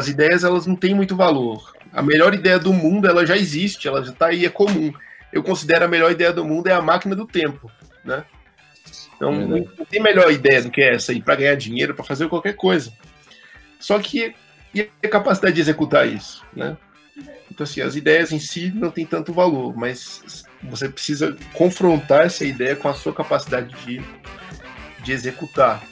as ideias elas não têm muito valor. A melhor ideia do mundo ela já existe, ela já está aí, é comum. Eu considero a melhor ideia do mundo é a máquina do tempo, né? Então não, não tem melhor ideia do que essa aí para ganhar dinheiro, para fazer qualquer coisa. Só que e a capacidade de executar isso, né? Então assim, as ideias em si não têm tanto valor, mas você precisa confrontar essa ideia com a sua capacidade de, de executar.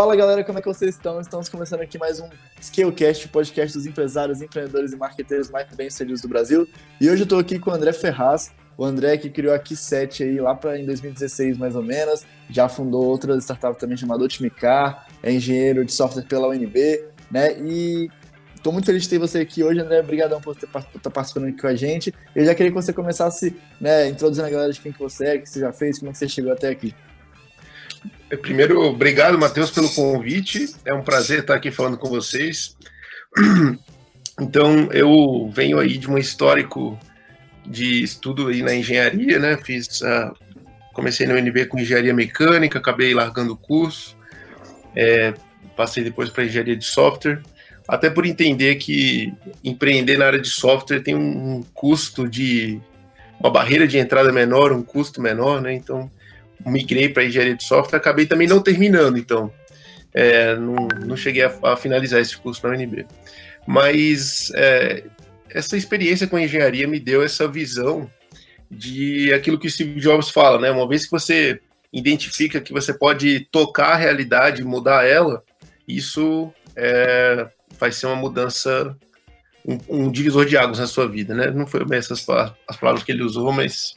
Fala galera, como é que vocês estão? Estamos começando aqui mais um Scalecast, podcast dos empresários, empreendedores e marqueteiros mais bem-sucedidos do Brasil. E hoje eu estou aqui com o André Ferraz, o André que criou a Key7 aí lá para em 2016 mais ou menos, já fundou outra startup também chamada Otimicar, é engenheiro de software pela UNB, né? E Estou muito feliz de ter você aqui hoje, André. Obrigadão por estar tá participando aqui com a gente. Eu já queria que você começasse, né, introduzindo a galera de quem que você é, o que você já fez, como é que você chegou até aqui. É, primeiro, obrigado, Matheus, pelo convite. É um prazer estar aqui falando com vocês. Então, eu venho aí de um histórico de estudo aí na engenharia, né? Fiz, uh, comecei no UNB com engenharia mecânica, acabei largando o curso, é, passei depois para engenharia de software, até por entender que empreender na área de software tem um custo de uma barreira de entrada menor, um custo menor, né? Então, migrei para engenharia de software, acabei também não terminando, então é, não, não cheguei a, a, finalizar esse curso na UNB. Mas é, essa experiência com engenharia me deu essa visão de aquilo que o Steve Jobs fala, né? Uma vez que você identifica que você pode tocar a realidade, mudar ela, isso é, vai ser uma mudança, um, um, divisor de águas na sua vida, né? Não foi bem essas as palavras que ele usou, mas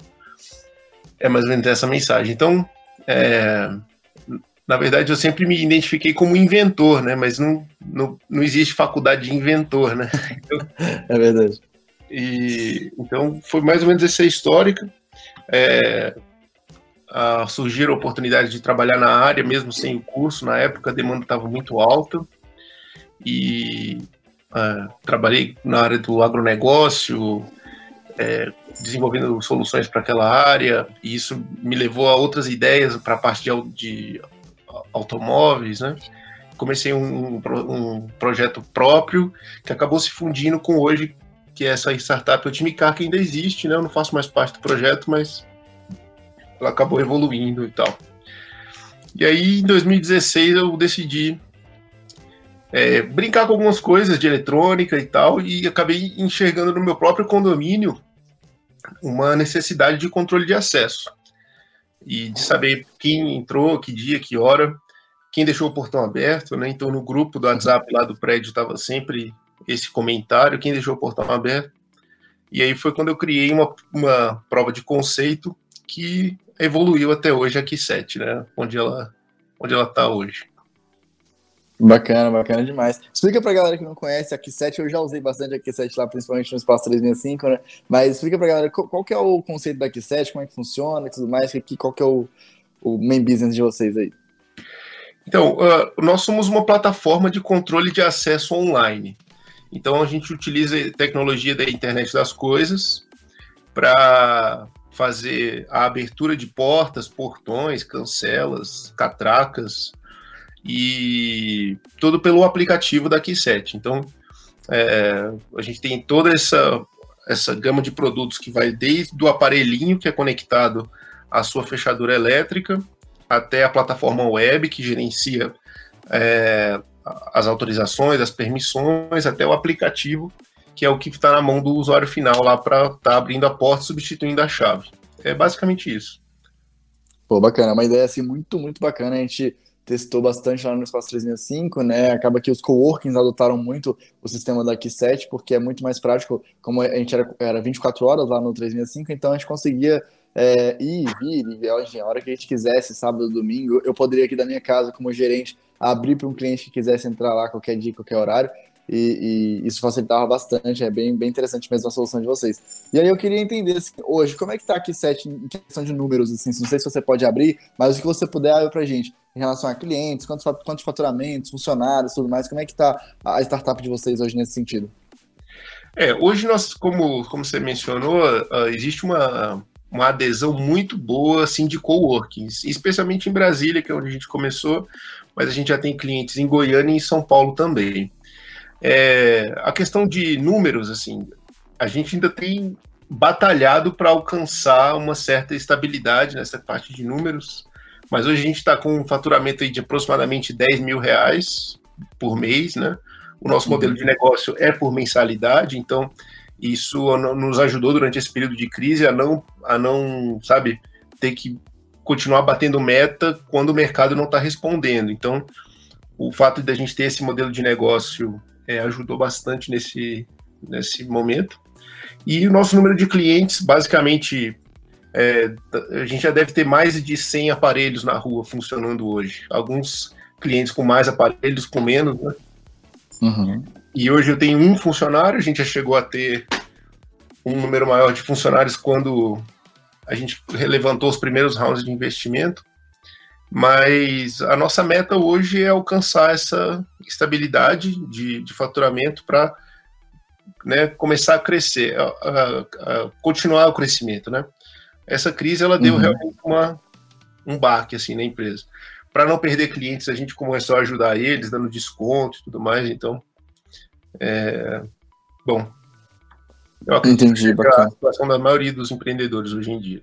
é mais ou menos essa mensagem. Então, é, na verdade, eu sempre me identifiquei como inventor, né? Mas não, não, não existe faculdade de inventor, né? Então, é verdade. E, então, foi mais ou menos essa histórica. É, a, surgiram oportunidades de trabalhar na área, mesmo sem o curso. Na época, a demanda estava muito alta. E é, trabalhei na área do agronegócio, é, desenvolvendo soluções para aquela área, e isso me levou a outras ideias para a parte de, de, automóveis, né? Comecei um, um, projeto próprio que acabou se fundindo com hoje, que é essa startup Otimicar, que ainda existe, né? Eu não faço mais parte do projeto, mas ela acabou evoluindo e tal. E aí, em 2016, eu decidi é, brincar com algumas coisas de eletrônica e tal, e acabei enxergando no meu próprio condomínio uma necessidade de controle de acesso e de saber quem entrou, que dia, que hora, quem deixou o portão aberto, né? Então no grupo do WhatsApp lá do prédio estava sempre esse comentário, quem deixou o portão aberto. E aí foi quando eu criei uma, uma prova de conceito que evoluiu até hoje aqui 7, né? Onde ela onde ela está hoje. Bacana, bacana demais. Explica pra galera que não conhece a Q7, eu já usei bastante a Q7 lá, principalmente no Espaço 3005, né? Mas explica pra galera qual, qual que é o conceito da Q7, como é que funciona e tudo mais, que, qual que é o, o main business de vocês aí. Então, uh, nós somos uma plataforma de controle de acesso online. Então, a gente utiliza tecnologia da internet das coisas para fazer a abertura de portas, portões, cancelas, catracas, e tudo pelo aplicativo da Keyset. Então, é, a gente tem toda essa, essa gama de produtos que vai desde o aparelhinho que é conectado à sua fechadura elétrica até a plataforma web que gerencia é, as autorizações, as permissões, até o aplicativo que é o que está na mão do usuário final lá para estar tá abrindo a porta substituindo a chave. É basicamente isso. Pô, bacana, uma ideia assim muito, muito bacana. A gente testou bastante lá no Espaço 365, né? Acaba que os coworkings adotaram muito o sistema da Q7, porque é muito mais prático, como a gente era, era 24 horas lá no 365, então a gente conseguia é, ir, vir, e, a hora que a gente quisesse, sábado, domingo, eu poderia aqui da minha casa, como gerente, abrir para um cliente que quisesse entrar lá qualquer dia, qualquer horário, e, e, isso facilitava bastante, é bem, bem interessante mesmo a solução de vocês. E aí eu queria entender assim, hoje, como é que está aqui 7 em questão de números, assim, não sei se você pode abrir, mas o que você puder para a gente, em relação a clientes, quantos, quantos faturamentos, funcionários, tudo mais, como é que está a startup de vocês hoje nesse sentido? É, hoje nós, como, como você mencionou, uh, existe uma, uma adesão muito boa assim de coworkings, especialmente em Brasília, que é onde a gente começou, mas a gente já tem clientes em Goiânia e em São Paulo também. É, a questão de números, assim, a gente ainda tem batalhado para alcançar uma certa estabilidade nessa parte de números, mas hoje a gente está com um faturamento de aproximadamente 10 mil reais por mês, né? O nosso uhum. modelo de negócio é por mensalidade, então isso nos ajudou durante esse período de crise a não, a não sabe, ter que continuar batendo meta quando o mercado não está respondendo. Então, o fato de a gente ter esse modelo de negócio é, ajudou bastante nesse, nesse momento. E o nosso número de clientes, basicamente, é, a gente já deve ter mais de 100 aparelhos na rua funcionando hoje. Alguns clientes com mais aparelhos, com menos, né? Uhum. E hoje eu tenho um funcionário, a gente já chegou a ter um número maior de funcionários quando a gente levantou os primeiros rounds de investimento. Mas a nossa meta hoje é alcançar essa estabilidade de, de faturamento para né, começar a crescer, a, a, a, continuar o crescimento, né? Essa crise ela deu uhum. realmente uma, um baque assim na empresa. Para não perder clientes, a gente começou a ajudar eles, dando desconto e tudo mais. Então, é, bom, eu acredito Entendi, que é a situação da maioria dos empreendedores hoje em dia.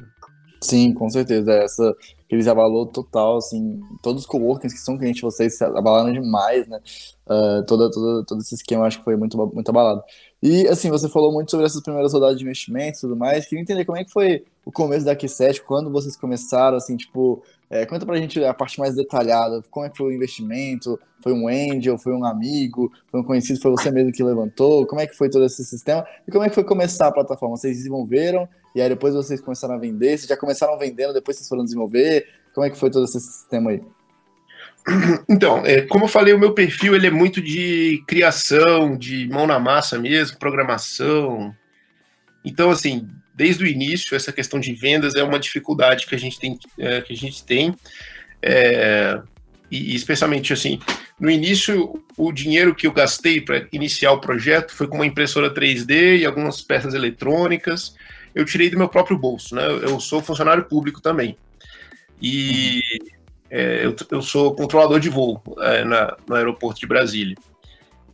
Sim, com certeza. Essa crise abalou total, assim, todos os coworkings que são clientes de vocês abalaram demais, né? Uh, toda, toda, todo esse esquema acho que foi muito, muito abalado. E, assim, você falou muito sobre essas primeiras rodadas de investimentos e tudo mais. Queria entender como é que foi o começo da Q7, quando vocês começaram, assim, tipo, é, conta pra gente a parte mais detalhada, como é que foi o investimento, foi um angel, foi um amigo, foi um conhecido, foi você mesmo que levantou, como é que foi todo esse sistema, e como é que foi começar a plataforma? Vocês desenvolveram, e aí depois vocês começaram a vender, vocês já começaram vendendo, depois vocês foram desenvolver, como é que foi todo esse sistema aí? Então, é, como eu falei, o meu perfil ele é muito de criação, de mão na massa mesmo, programação. Então, assim, desde o início, essa questão de vendas é uma dificuldade que a gente tem. É, que a gente tem é, e, especialmente assim, no início, o dinheiro que eu gastei para iniciar o projeto foi com uma impressora 3D e algumas peças eletrônicas. Eu tirei do meu próprio bolso, né? Eu sou funcionário público também. E é, eu, eu, sou controlador de voo é, na, no aeroporto de Brasília.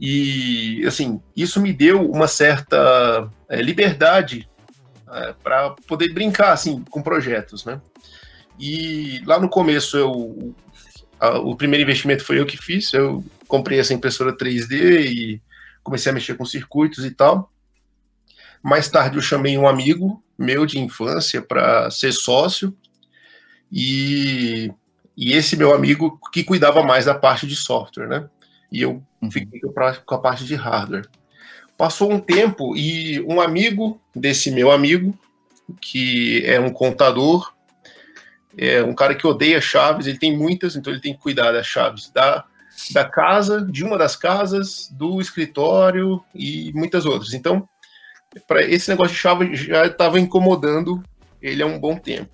E, assim, isso me deu uma certa é, liberdade é, para poder brincar, assim, com projetos, né? E lá no começo, eu, a, o primeiro investimento foi eu que fiz, eu comprei essa impressora 3D e comecei a mexer com circuitos e tal. Mais tarde eu chamei um amigo meu de infância para ser sócio e e esse meu amigo que cuidava mais da parte de software, né? E eu uhum. fiquei com a parte de hardware. Passou um tempo e um amigo desse meu amigo, que é um contador, é um cara que odeia chaves, ele tem muitas, então ele tem que cuidar das chaves da, da casa, de uma das casas, do escritório e muitas outras. Então, para esse negócio de já estava incomodando ele há um bom tempo.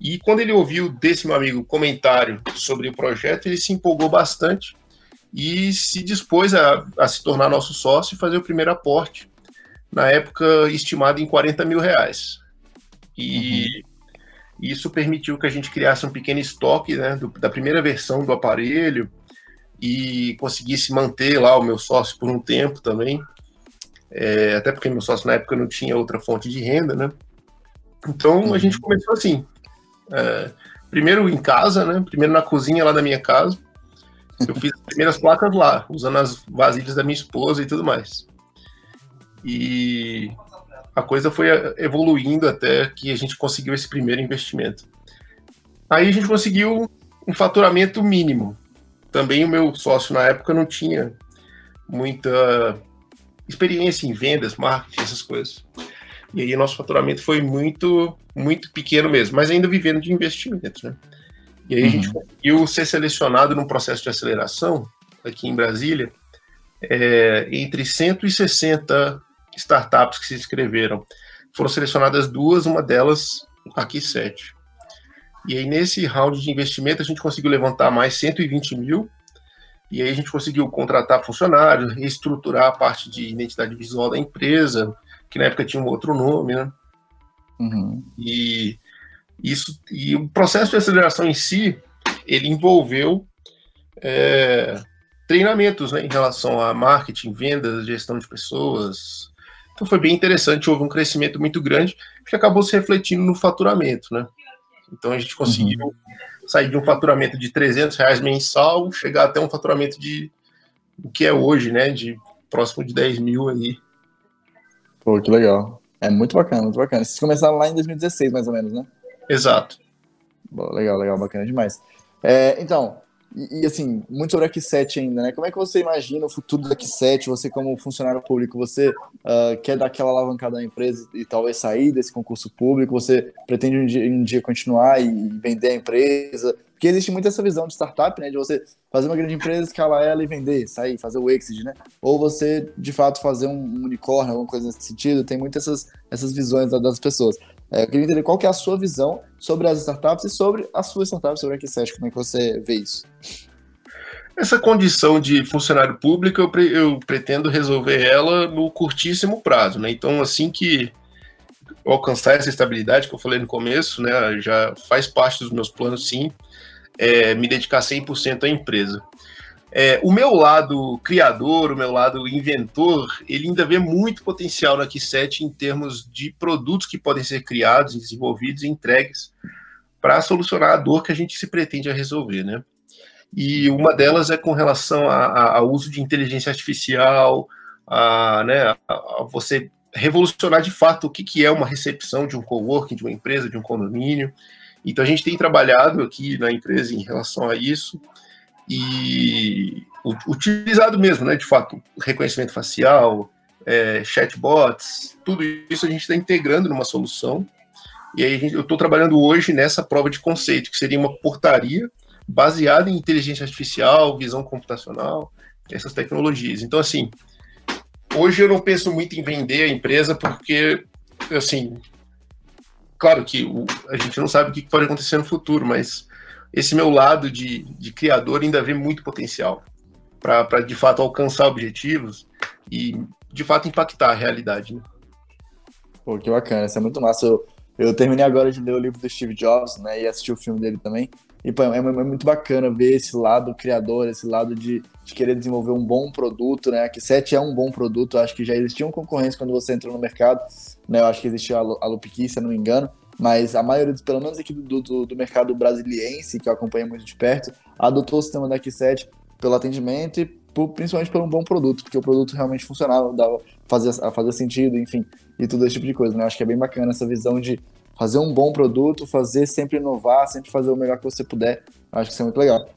E quando ele ouviu desse meu amigo comentário sobre o projeto, ele se empolgou bastante e se dispôs a, a se tornar nosso sócio e fazer o primeiro aporte, na época estimado em 40 mil reais. E uhum. isso permitiu que a gente criasse um pequeno estoque né, do, da primeira versão do aparelho e conseguisse manter lá o meu sócio por um tempo também. É, até porque meu sócio na época não tinha outra fonte de renda, né? Então uhum. a gente começou assim, é, primeiro em casa, né? Primeiro na cozinha lá da minha casa. Eu fiz as primeiras placas lá, usando as vasilhas da minha esposa e tudo mais. E a coisa foi evoluindo até que a gente conseguiu esse primeiro investimento. Aí a gente conseguiu um faturamento mínimo. Também o meu sócio na época não tinha muita experiência em vendas, marketing, essas coisas. E aí nosso faturamento foi muito, muito pequeno mesmo, mas ainda vivendo de investimentos, né? E aí uhum. a gente uhum. conseguiu ser selecionado num processo de aceleração aqui em Brasília, é, entre 160 startups que se inscreveram. Foram selecionadas duas, uma delas aqui sete. E aí nesse round de investimento a gente conseguiu levantar mais 120 mil, e aí a gente conseguiu contratar funcionários, reestruturar a parte de identidade visual da empresa, que na época tinha um outro nome, né? Uhum. E isso e o processo de aceleração em si ele envolveu é, treinamentos né, em relação a marketing, vendas, gestão de pessoas. Então foi bem interessante, houve um crescimento muito grande que acabou se refletindo no faturamento, né? Então a gente conseguiu uhum. Sair de um faturamento de 300 reais mensal, chegar até um faturamento de o que é hoje, né? De próximo de 10 mil aí. Pô, que legal. É muito bacana, muito bacana. Vocês começaram lá em 2016, mais ou menos, né? Exato. Bom, legal, legal, bacana demais. É, então, e, assim, muito sobre a Q7 ainda, né? Como é que você imagina o futuro da Q7? Você, como funcionário público, você uh, quer dar aquela alavancada na empresa e talvez sair desse concurso público? Você pretende um dia, um dia continuar e vender a empresa? Porque existe muito essa visão de startup, né? De você fazer uma grande empresa, escalar ela e vender, sair, fazer o exit, né? Ou você, de fato, fazer um unicórnio, alguma coisa nesse sentido. Tem muitas essas, essas visões das pessoas. É, eu queria entender qual que é a sua visão sobre as startups e sobre a sua startup, sobre a Q7, como é que você vê isso? Essa condição de funcionário público, eu, pre eu pretendo resolver ela no curtíssimo prazo, né? Então, assim que alcançar essa estabilidade que eu falei no começo, né, já faz parte dos meus planos, sim, é, me dedicar 100% à empresa. É, o meu lado criador, o meu lado inventor, ele ainda vê muito potencial na Q7 em termos de produtos que podem ser criados, desenvolvidos e entregues para solucionar a dor que a gente se pretende a resolver, né? E uma delas é com relação ao uso de inteligência artificial, a, né, a, a você revolucionar de fato o que, que é uma recepção de um coworking, de uma empresa, de um condomínio. Então a gente tem trabalhado aqui na empresa em relação a isso e utilizado mesmo, né? De fato, reconhecimento facial, é, chatbots, tudo isso a gente está integrando numa solução. E aí eu estou trabalhando hoje nessa prova de conceito, que seria uma portaria baseada em inteligência artificial, visão computacional, essas tecnologias. Então, assim, hoje eu não penso muito em vender a empresa porque, assim, claro que o, a gente não sabe o que pode acontecer no futuro, mas esse meu lado de, de criador ainda vê muito potencial para de fato alcançar objetivos e de fato impactar a realidade. Né? Pô, que bacana, isso é muito massa. Eu, eu terminei agora de ler o livro do Steve Jobs, né, e assisti o filme dele também. E pô, é, é, muito bacana ver esse lado criador, esse lado de, de querer desenvolver um bom produto, né? Que 7 é um bom produto, acho que já existia uma concorrência quando você entrou no mercado, né? Eu acho que existia a Lupiki, se eu não me engano, mas a maioria, pelo menos aqui do, do, do, mercado brasiliense, que eu acompanho muito de perto, adotou o sistema da Q7 pelo atendimento e por, principalmente por um bom produto, porque o produto realmente funcionava, dava, fazia, fazia sentido, enfim, e tudo esse tipo de coisa, né? Eu acho que é bem bacana essa visão de fazer um bom produto, fazer sempre inovar, sempre fazer o melhor que você puder. Eu acho que isso é muito legal.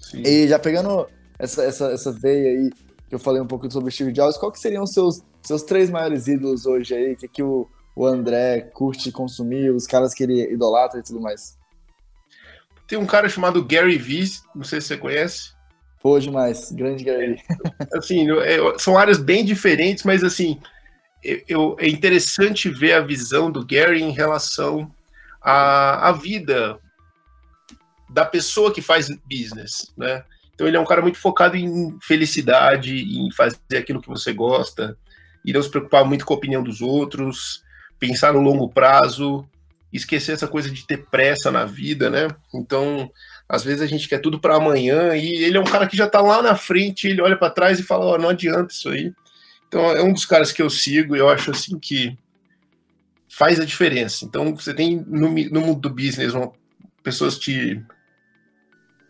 Sim. E já pegando essa, essa, essa veia aí, que eu falei um pouco sobre o Steve Jobs, qual que seriam os seus, seus três maiores ídolos hoje aí? Que, que o, o André curte consumir, os caras que ele idolatra e tudo mais. Tem um cara chamado Gary Vee, não sei se você conhece. Pô, demais, grande Gary. É, assim, é, são áreas bem diferentes, mas assim, eu, é interessante ver a visão do Gary em relação à, à vida da pessoa que faz business, né? Então ele é um cara muito focado em felicidade, em fazer aquilo que você gosta, e não se preocupar muito com a opinião dos outros, pensar no longo prazo, esquecer essa coisa de ter pressa na vida, né? Então, às vezes a gente quer tudo para amanhã e ele é um cara que já está lá na frente, ele olha para trás e fala: oh, não adianta isso aí. Então, é um dos caras que eu sigo e eu acho assim que faz a diferença. Então, você tem no, no mundo do business uma, pessoas te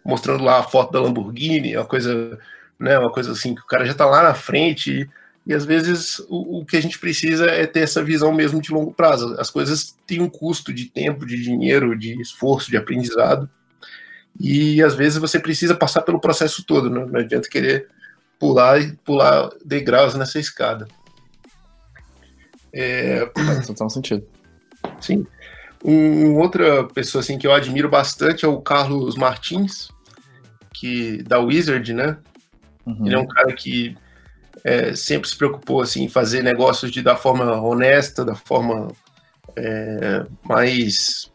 mostrando lá a foto da Lamborghini, uma coisa, né, uma coisa assim que o cara já está lá na frente e às vezes o, o, que a gente precisa é ter essa visão mesmo de longo prazo. As coisas têm um custo de tempo, de dinheiro, de esforço, de aprendizado. E às vezes você precisa passar pelo processo todo, né? não adianta querer pular e pular degraus nessa escada. É... Faz total sentido. Sim. Um, outra pessoa assim que eu admiro bastante é o Carlos Martins, que da Wizard, né? Uhum. Ele é um cara que é, sempre se preocupou assim, em fazer negócios de, da forma honesta, da forma é, mais.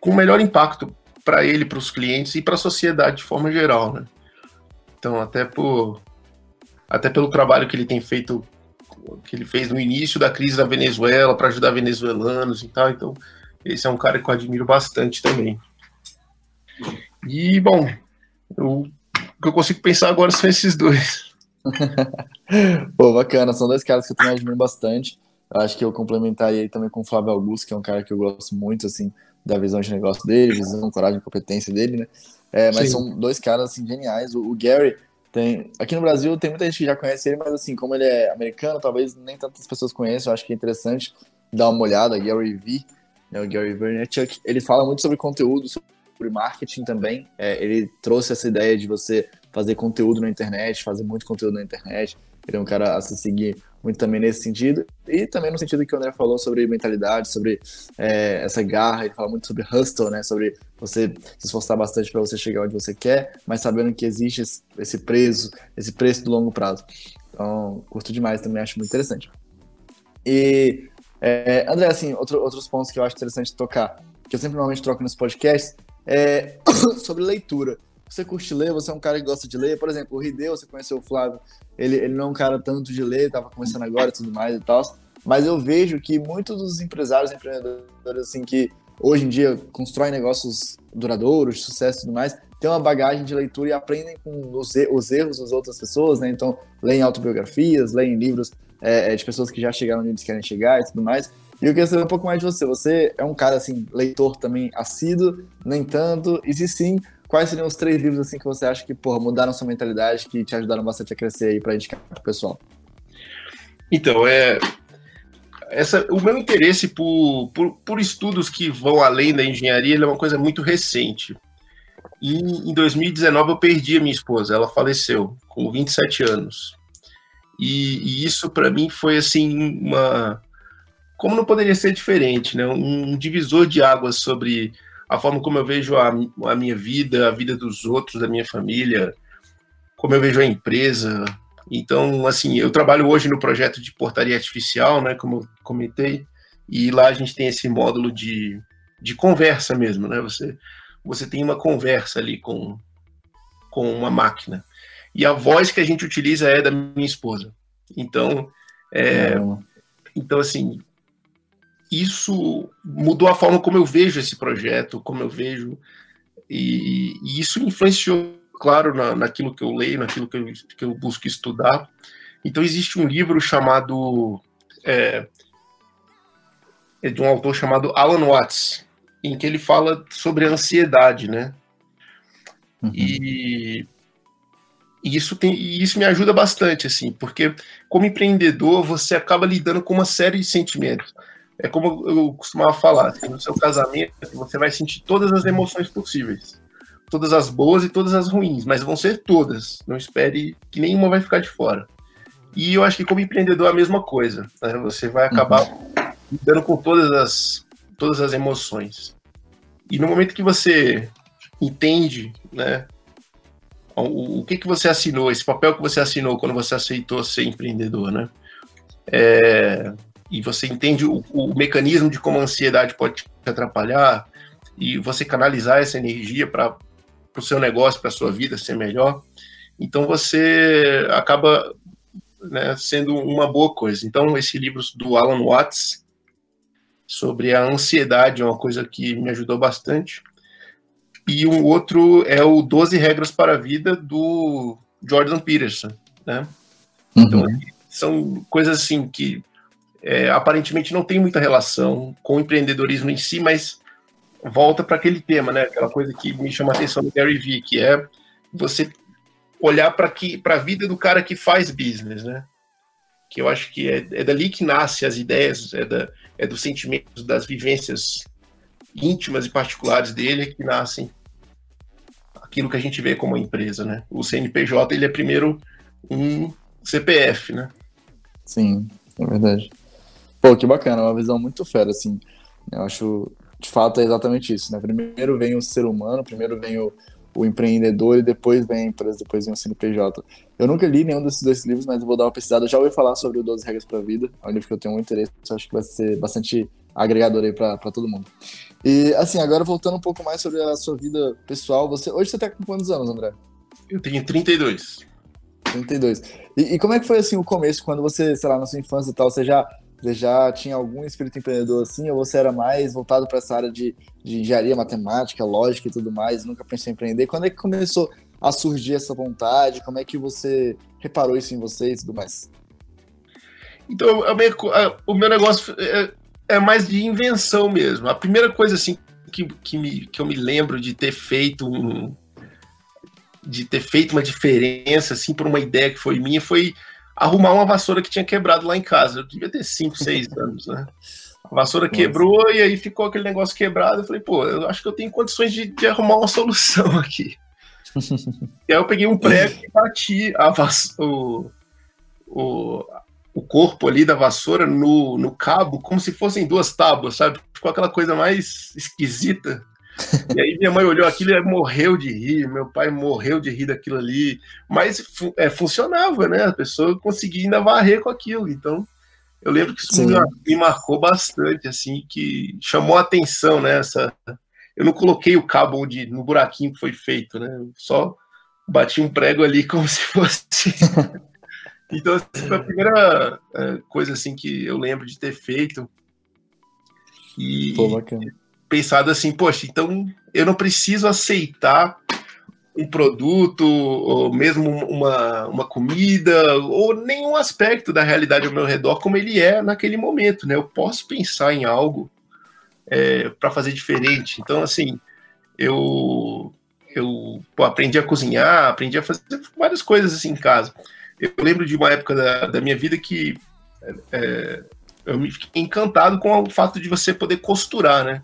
com melhor impacto para ele, para os clientes e para a sociedade de forma geral. Né? Então, até, por, até pelo trabalho que ele tem feito que ele fez no início da crise da Venezuela para ajudar venezuelanos e tal. Então, esse é um cara que eu admiro bastante também. E, bom, eu, o que eu consigo pensar agora são esses dois. Pô, bacana. São dois caras que eu também admiro bastante. Eu acho que eu complementaria aí também com o Flávio Augusto, que é um cara que eu gosto muito, assim, da visão de negócio dele, visão, coragem e competência dele, né? É, mas Sim. são dois caras, assim, geniais. O, o, Gary tem... Aqui no Brasil tem muita gente que já conhece ele, mas, assim, como ele é americano, talvez nem tantas pessoas conheçam. Eu acho que é interessante dar uma olhada. Gary V, né, o Gary Vaynerchuk, ele fala muito sobre conteúdo, sobre marketing também. É, ele trouxe essa ideia de você fazer conteúdo na internet, fazer muito conteúdo na internet. Ele é um cara a se seguir muito também nesse sentido. E também no sentido que o André falou sobre mentalidade, sobre é, essa garra. Ele fala muito sobre hustle, né? Sobre você se esforçar bastante para você chegar onde você quer, mas sabendo que existe esse preço, esse preço do longo prazo. Então, curto demais também, acho muito interessante. E, é, André, assim, outro, outros pontos que eu acho interessante tocar, que eu sempre normalmente troco nos podcasts, é sobre leitura você curte ler, você é um cara que gosta de ler. Por exemplo, o Rideu, você conheceu o Flávio, ele, ele não é um cara tanto de ler, tava começando agora e tudo mais e tal. Mas eu vejo que muitos dos empresários, empreendedores, assim, que hoje em dia constroem negócios duradouros, sucesso e tudo mais, têm uma bagagem de leitura e aprendem com os, os erros das outras pessoas, né? Então, leem autobiografias, leem livros é, é, de pessoas que já chegaram onde eles querem chegar e tudo mais. E eu queria saber um pouco mais de você. Você é um cara, assim, leitor também assíduo, nem tanto? E se sim, quais seriam os três livros assim que você acha que porra, mudaram sua mentalidade, que te ajudaram bastante a crescer aí para indicar pro pessoal? Então, é essa, o meu interesse por, por, por, estudos que vão além da engenharia é uma coisa muito recente. E em 2019 eu perdi a minha esposa, ela faleceu com 27 anos. E, e isso para mim foi assim uma como não poderia ser diferente, né? Um divisor de águas sobre a forma como eu vejo a, a minha vida, a vida dos outros, da minha família, como eu vejo a empresa. Então, assim, eu trabalho hoje no projeto de portaria artificial, né, como eu comentei, e lá a gente tem esse módulo de, de conversa mesmo, né? Você, você tem uma conversa ali com, com uma máquina. E a voz que a gente utiliza é da minha esposa. Então, é, então assim, isso mudou a forma como eu vejo esse projeto, como eu vejo, e, e isso influenciou, claro, na, naquilo que eu leio, naquilo que eu, que eu busco estudar. Então, existe um livro chamado. É, é de um autor chamado Alan Watts, em que ele fala sobre a ansiedade, né? Uhum. E, e isso, tem, e isso me ajuda bastante, assim, porque como empreendedor você acaba lidando com uma série de sentimentos é como eu costumava falar, assim, no seu casamento você vai sentir todas as emoções possíveis. Todas as boas e todas as ruins, mas vão ser todas. Não espere que nenhuma vai ficar de fora. E eu acho que como empreendedor é a mesma coisa. Né? Você vai acabar lidando com todas as, todas as emoções. E no momento que você entende, né, o, o que, que você assinou, esse papel que você assinou quando você aceitou ser empreendedor, né? É, e você entende o, o mecanismo de como a ansiedade pode te atrapalhar e você canalizar essa energia para o seu negócio, para a sua vida ser melhor, então você acaba né, sendo uma boa coisa. Então, esse livro do Alan Watts sobre a ansiedade é uma coisa que me ajudou bastante. E um outro é o 12 Regras para a Vida do Jordan Peterson, né? Então, uhum. são coisas assim que é, aparentemente não tem muita relação com o empreendedorismo em si, mas volta para aquele tema, né? Aquela coisa que me chama a atenção do Gary Vee, que é você olhar para a vida do cara que faz business, né? Que eu acho que é, é dali que nasce as ideias, é, da, é dos sentimentos, das vivências íntimas e particulares dele que nascem aquilo que a gente vê como empresa, né? O CNPJ ele é primeiro um CPF, né? Sim, é verdade. Pô, que bacana, uma visão muito fera, assim. Eu acho, de fato, é exatamente isso, né? Primeiro vem o ser humano, primeiro vem o, o empreendedor e depois vem a empresa, depois vem o CNPJ. Eu nunca li nenhum desses dois livros, mas eu vou dar uma pesquisada. Eu já ouvi falar sobre o 12 Regras para a Vida, é um livro que eu tenho muito interesse, acho que vai ser bastante agregador aí para todo mundo. E, assim, agora voltando um pouco mais sobre a sua vida pessoal, você hoje você tá com quantos anos, André? Eu tenho 32. 32. E, e, como é que foi assim o começo, quando você, sei lá, na sua infância e tal, você já, você já tinha algum espírito empreendedor assim, ou você era mais voltado para essa área de, de engenharia, matemática, lógica e tudo mais, nunca pensou em empreender? Quando é que começou a surgir essa vontade? Como é que você reparou isso em você e tudo mais? Então, o meu negócio é, é mais de invenção mesmo. A primeira coisa assim que, que, me, que eu me lembro de ter feito um, de ter feito uma diferença assim por uma ideia que foi minha foi arrumar uma vassoura que tinha quebrado lá em casa. Eu devia ter 5, 6 anos, né? A vassoura quebrou e aí ficou aquele negócio quebrado. Eu falei, pô, eu acho que eu tenho condições de, de arrumar uma solução aqui. e aí eu peguei um prego e bati a o, o, o corpo ali da vassoura no, no cabo, como se fossem duas tábuas, sabe? Ficou aquela coisa mais esquisita. E aí minha mãe olhou aquilo e morreu de rir, meu pai morreu de rir daquilo ali, mas é, funcionava, né? A pessoa conseguia ainda varrer com aquilo, então eu lembro que isso me, me, marcou bastante, assim, que chamou a atenção, né? Essa, eu não coloquei o cabo onde, no buraquinho que foi feito, né? Eu só bati um prego ali como se fosse. então, essa foi a primeira é, coisa assim que eu lembro de ter feito. E, Pô, bacana pensado assim, poxa, então eu não preciso aceitar um produto, ou mesmo uma, uma comida, ou nenhum aspecto da realidade ao meu redor como ele é naquele momento, né? Eu posso pensar em algo é, para fazer diferente. Então, assim, eu, eu pô, aprendi a cozinhar, aprendi a fazer várias coisas assim em casa. Eu lembro de uma época da, da minha vida que é, eu me fiquei encantado com o fato de você poder costurar, né?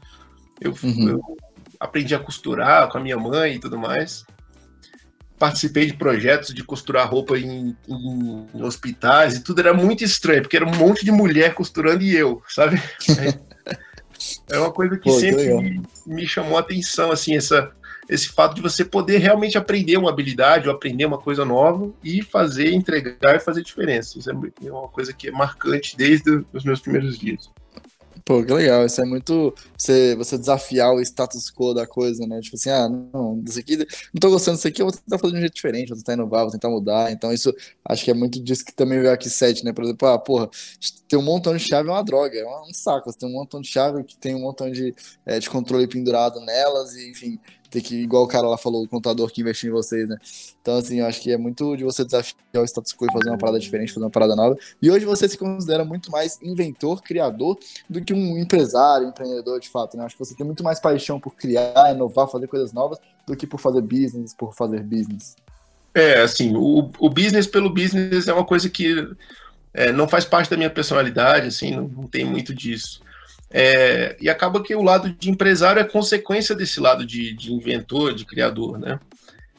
Eu, uhum. eu aprendi a costurar com a minha mãe e tudo mais. Participei de projetos de costurar roupa em, em, hospitais e tudo era muito estranho, porque era um monte de mulher costurando e eu, sabe? É uma coisa que Pô, sempre me, me, chamou a atenção, assim, essa, esse fato de você poder realmente aprender uma habilidade ou aprender uma coisa nova e fazer, entregar e fazer diferença. Isso é uma coisa que é marcante desde os meus primeiros dias. Pô, que legal. Isso é muito. Você, você desafiar o status quo da coisa, né? Tipo assim, ah, não, isso aqui. Não tô gostando disso aqui, eu vou tentar fazer de um jeito diferente, vou tentar inovar, vou tentar mudar. Então, isso acho que é muito disso que também veio aqui 7, né? Por exemplo, ah, porra, ter um montão de chave é uma droga, é um saco. Você tem um montão de chave que tem um montão de, é, de controle pendurado nelas, e enfim ter que, igual o cara lá falou, o contador que investiu em vocês, né? Então, assim, eu acho que é muito de você desafiar o status quo e fazer uma parada diferente, fazer uma parada nova. E hoje você se considera muito mais inventor, criador, do que um empresário, empreendedor, de fato, né? Acho que você tem muito mais paixão por criar, inovar, fazer coisas novas, do que por fazer business, por fazer business. É, assim, o, o business pelo business é uma coisa que é, não faz parte da minha personalidade, assim, não, não tem muito disso. É, e acaba que o lado de empresário é consequência desse lado de, de inventor, de criador, né?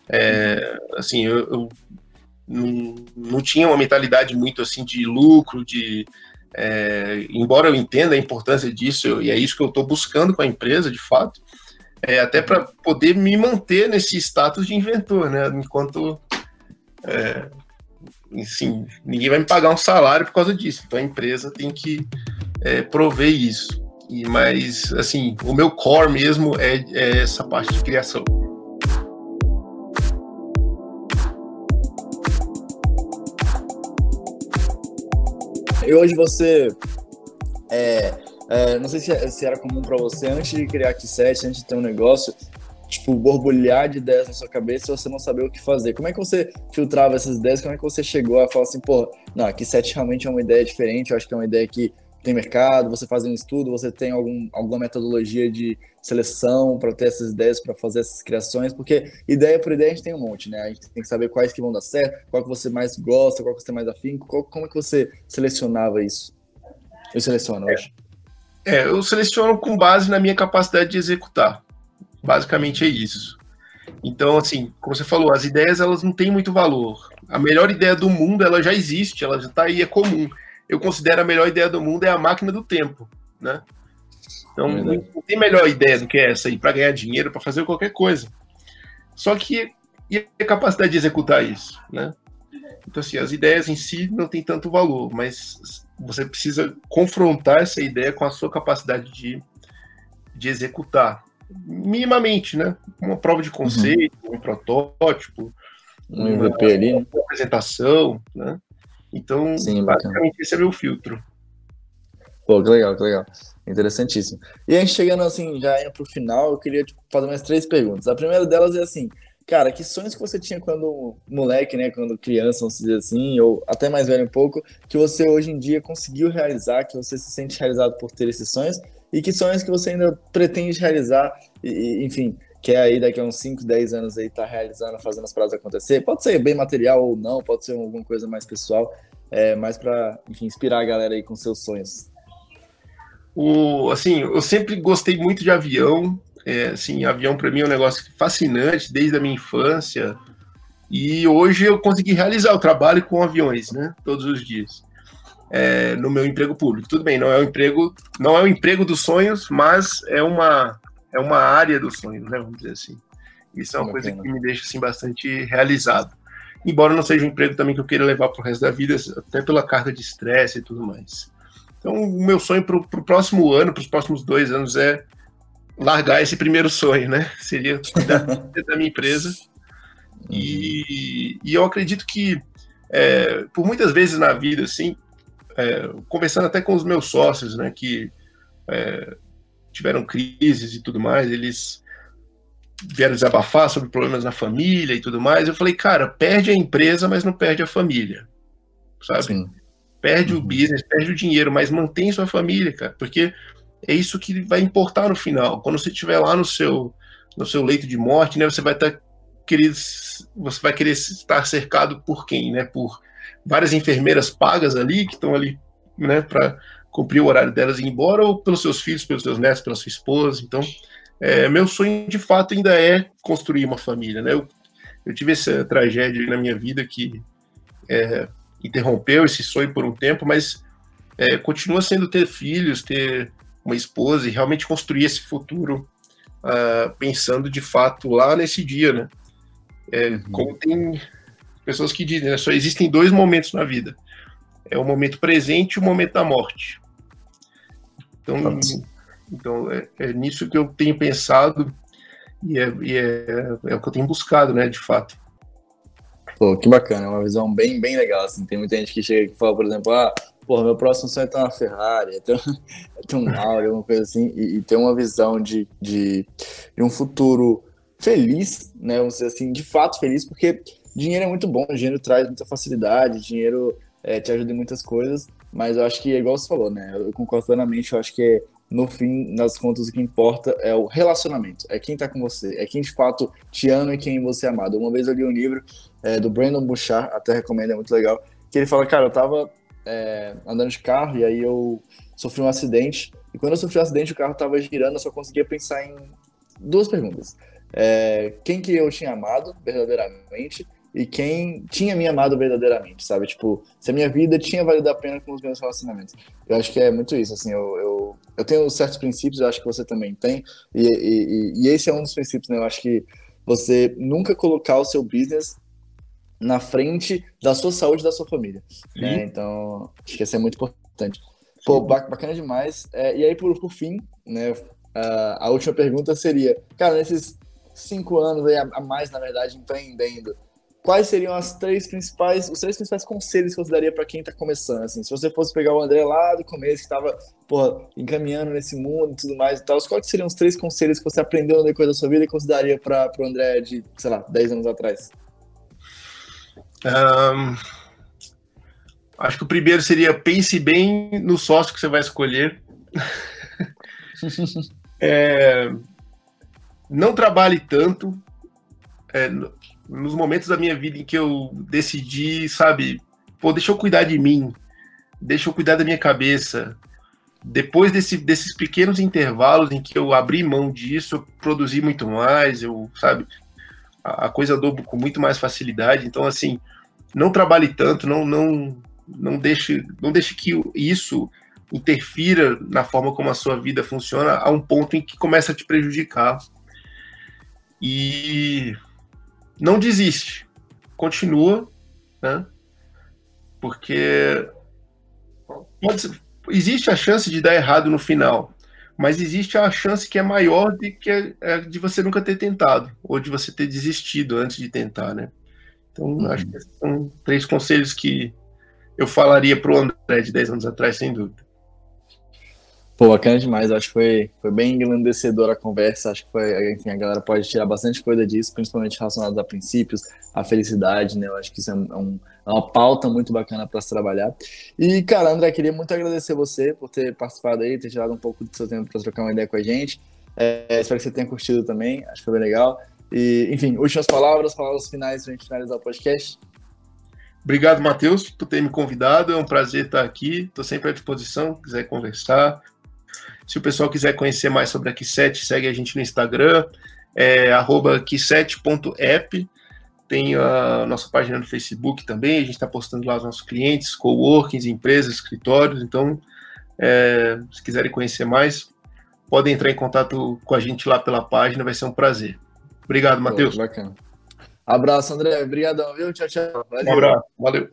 É, assim, eu, eu não, não, tinha uma mentalidade muito assim de lucro, de é, embora eu entenda a importância disso, eu, e é isso que eu estou buscando com a empresa, de fato, é, até para poder me manter nesse status de inventor, né? Enquanto é, assim, ninguém vai me pagar um salário por causa disso. Então a empresa tem que é, prover isso. E, mas, assim, o meu core mesmo é, é essa parte de criação. E hoje você é, é, não sei se, se era comum para você antes de criar Q7, antes de ter um negócio, tipo, borbulhar de ideias na sua cabeça e você não saber o que fazer. Como é que você filtrava essas ideias? Como é que você chegou a falar assim, pô, não, Q7 realmente é uma ideia diferente, eu acho que é uma ideia que tem mercado, você faz um estudo, você tem algum, alguma metodologia de seleção para ter essas ideias, para fazer essas criações, porque ideia por ideia a gente tem um monte, né? A gente tem que saber quais que vão dar certo, qual que você mais gosta, qual que você mais afim, qual, como é que você selecionava isso? Eu seleciono, eu acho. É, eu seleciono com base na minha capacidade de executar. Basicamente é isso. Então, assim, como você falou, as ideias elas não têm muito valor. A melhor ideia do mundo ela já existe, ela já está aí, é comum eu considero a melhor ideia do mundo é a máquina do tempo, né? Então, é não tem melhor ideia do que essa aí para ganhar dinheiro, para fazer qualquer coisa. Só que e a capacidade de executar isso, né? Então, assim, as ideias em si não têm tanto valor, mas você precisa confrontar essa ideia com a sua capacidade de, de executar minimamente, né? Uma prova de conceito, uhum. um protótipo, um MVP uma, ali, né? Uma apresentação, né? Então, Sim, basicamente, esse é meu filtro. Pô, que legal, que legal. Interessantíssimo. E a gente chegando assim, já indo pro final, eu queria tipo, fazer mais três perguntas. A primeira delas é assim, cara, que sonhos que você tinha quando moleque, né, quando criança, vamos dizer assim, ou até mais velho um pouco, que você hoje em dia conseguiu realizar, que você se sente realizado por ter esses sonhos, e que sonhos que você ainda pretende realizar, e, enfim, quer aí daqui a uns 5, 10 anos aí tá realizando, fazendo as paradas acontecer. Pode ser bem material ou não, pode ser alguma coisa mais pessoal, é, mais para, inspirar a galera aí com seus sonhos. O, assim, eu sempre gostei muito de avião. É, assim, avião para mim é um negócio fascinante desde a minha infância. E hoje eu consegui realizar o trabalho com aviões, né? Todos os dias. É, no meu emprego público. Tudo bem, não é o emprego, não é o emprego dos sonhos, mas é uma é uma área dos sonhos, né? Vamos dizer assim. Isso é uma coisa que me deixa assim bastante realizado. Embora não seja um emprego também que eu queira levar para o resto da vida, até pela carga de estresse e tudo mais. Então, o meu sonho para o próximo ano, para os próximos dois anos, é largar esse primeiro sonho, né? Seria cuidar da minha empresa. E, e, eu acredito que, é, por muitas vezes na vida, assim, é, conversando até com os meus sócios, né, que é, tiveram crises e tudo mais, eles vieram desabafar sobre problemas na família e tudo mais. Eu falei, cara, perde a empresa, mas não perde a família, sabe? Sim. Perde uhum. o business, perde o dinheiro, mas mantém sua família, cara, porque é isso que vai importar no final. Quando você estiver lá no seu, no seu leito de morte, né, você vai estar tá você vai querer estar cercado por quem, né? Por várias enfermeiras pagas ali que estão ali, né, para cumprir o horário delas e ir embora, ou pelos seus filhos, pelos seus netos, pela sua esposa. Então, é, meu sonho de fato ainda é construir uma família, né? Eu, eu tive essa tragédia na minha vida que é, interrompeu esse sonho por um tempo, mas é, continua sendo ter filhos, ter uma esposa e realmente construir esse futuro uh, pensando de fato lá nesse dia, né? É, uhum. Como tem pessoas que dizem, né, só existem dois momentos na vida: é o momento presente e o momento da morte. Então, então é, é nisso que eu tenho pensado e, é, e é, é o que eu tenho buscado, né, de fato. Pô, que bacana, é uma visão bem, bem legal, assim. Tem muita gente que chega e fala, por exemplo, ah, pô, meu próximo sonho é ter uma Ferrari, é ter, um, é ter um Audi, alguma coisa assim, e, e, ter uma visão de, de, de, um futuro feliz, né, vamos dizer assim, de fato feliz, porque dinheiro é muito bom, dinheiro traz muita facilidade, dinheiro é, te ajuda em muitas coisas, mas eu acho que, é igual você falou, né, eu concordo plenamente, eu acho que no fim, nas contas, o que importa é o relacionamento, é quem tá com você, é quem de fato te ama e quem você é amado. Uma vez eu li um livro é, do Brandon Bouchard, até recomendo, é muito legal, que ele fala, cara, eu tava é, andando de carro e aí eu sofri um acidente, e quando eu sofri um acidente o carro tava girando, eu só conseguia pensar em duas perguntas. É, quem que eu tinha amado verdadeiramente e quem tinha me amado verdadeiramente, sabe? Tipo, se a minha vida tinha valido a pena com os meus relacionamentos. Eu acho que é muito isso, assim, eu, eu, eu tenho certos princípios, eu acho que você também tem, e, e, e esse é um dos princípios, né? Eu acho que você nunca colocar o seu business na frente da sua saúde e da sua família. Né? Então, acho que isso é muito importante. Pô, bacana demais. É, e aí, por, por fim, né, a, a última pergunta seria, cara, nesses cinco anos aí, a, mais, na verdade, empreendendo, quais seriam as três principais, os três principais conselhos que você daria para quem está começando? Assim, se você fosse pegar o André lá do começo, que estava encaminhando nesse mundo e tudo mais e tal, quais seriam os três conselhos que você aprendeu no decorrer da sua vida e que você daria para o André de, sei lá, 10 anos atrás? Um, acho que o primeiro seria pense bem no sócio que você vai escolher. é, não trabalhe tanto. É, nos momentos da minha vida em que eu decidi, sabe, pô, deixa eu cuidar de mim, deixa eu cuidar da minha cabeça. Depois desse, desses pequenos intervalos em que eu abri mão disso, eu produzi muito mais, eu, sabe, a, coisa andou com muito mais facilidade. Então, assim, não trabalhe tanto, não, não, não deixe, não deixe que isso interfira na forma como a sua vida funciona a um ponto em que começa a te prejudicar. E não desiste, continua, né? Porque pode, existe a chance de dar errado no final, mas existe a chance que é maior de que é, de você nunca ter tentado ou de você ter desistido antes de tentar, né? Então, uhum. acho que são três conselhos que eu falaria para o André de 10 anos atrás, sem dúvida. Pô, bacana demais. Acho que foi, foi bem engrandecedora a conversa. Acho que foi, enfim, a galera pode tirar bastante coisa disso, principalmente relacionado a princípios, a felicidade, né? Eu acho que isso é, um, é uma pauta muito bacana para se trabalhar. E, cara, André, queria muito agradecer você por ter participado aí, ter tirado um pouco do seu tempo para trocar uma ideia com a gente. É, espero que você tenha curtido também. Acho que foi bem legal. E, enfim, últimas palavras, palavras finais para a gente finalizar o podcast. Obrigado, Matheus, por ter me convidado. É um prazer estar aqui. Estou sempre à disposição, se quiser conversar. Se o pessoal quiser conhecer mais sobre a Q7, segue a gente no Instagram, é q7.app. Tem a nossa página no Facebook também, a gente está postando lá os nossos clientes, coworkings, empresas, escritórios. Então, é, se quiserem conhecer mais, podem entrar em contato com a gente lá pela página, vai ser um prazer. Obrigado, Matheus. Bacana. Abraço, André. Obrigadão, viu? Tchau, tchau. Valeu. Um abraço. Valeu.